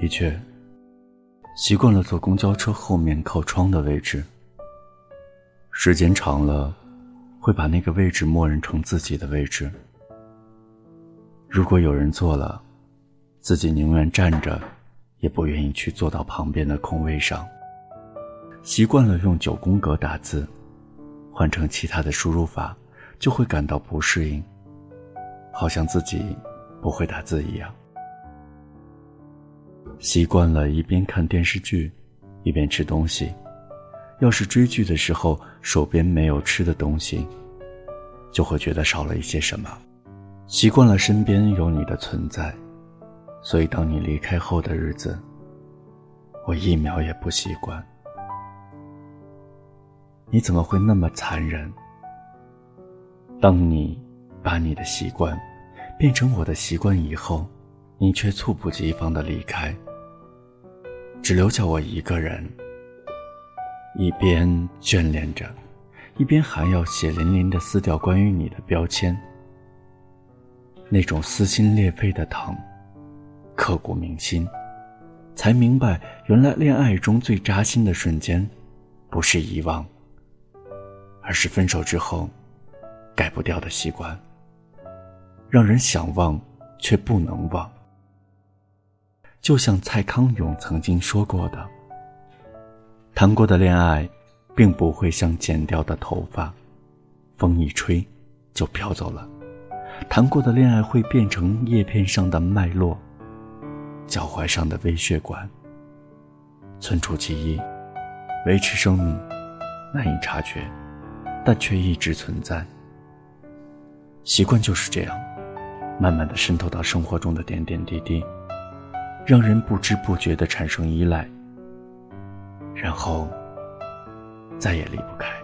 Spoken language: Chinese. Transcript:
的确，习惯了坐公交车后面靠窗的位置，时间长了，会把那个位置默认成自己的位置。如果有人坐了，自己宁愿站着，也不愿意去坐到旁边的空位上。习惯了用九宫格打字，换成其他的输入法，就会感到不适应，好像自己不会打字一样。习惯了一边看电视剧，一边吃东西。要是追剧的时候手边没有吃的东西，就会觉得少了一些什么。习惯了身边有你的存在，所以当你离开后的日子，我一秒也不习惯。你怎么会那么残忍？当你把你的习惯变成我的习惯以后，你却猝不及防的离开，只留下我一个人，一边眷恋着，一边还要血淋淋的撕掉关于你的标签。那种撕心裂肺的疼，刻骨铭心，才明白原来恋爱中最扎心的瞬间，不是遗忘。而是分手之后，改不掉的习惯，让人想忘却不能忘。就像蔡康永曾经说过的：“谈过的恋爱，并不会像剪掉的头发，风一吹就飘走了；谈过的恋爱会变成叶片上的脉络，脚踝上的微血管，存储记忆，维持生命，难以察觉。”但却一直存在。习惯就是这样，慢慢的渗透到生活中的点点滴滴，让人不知不觉地产生依赖，然后再也离不开。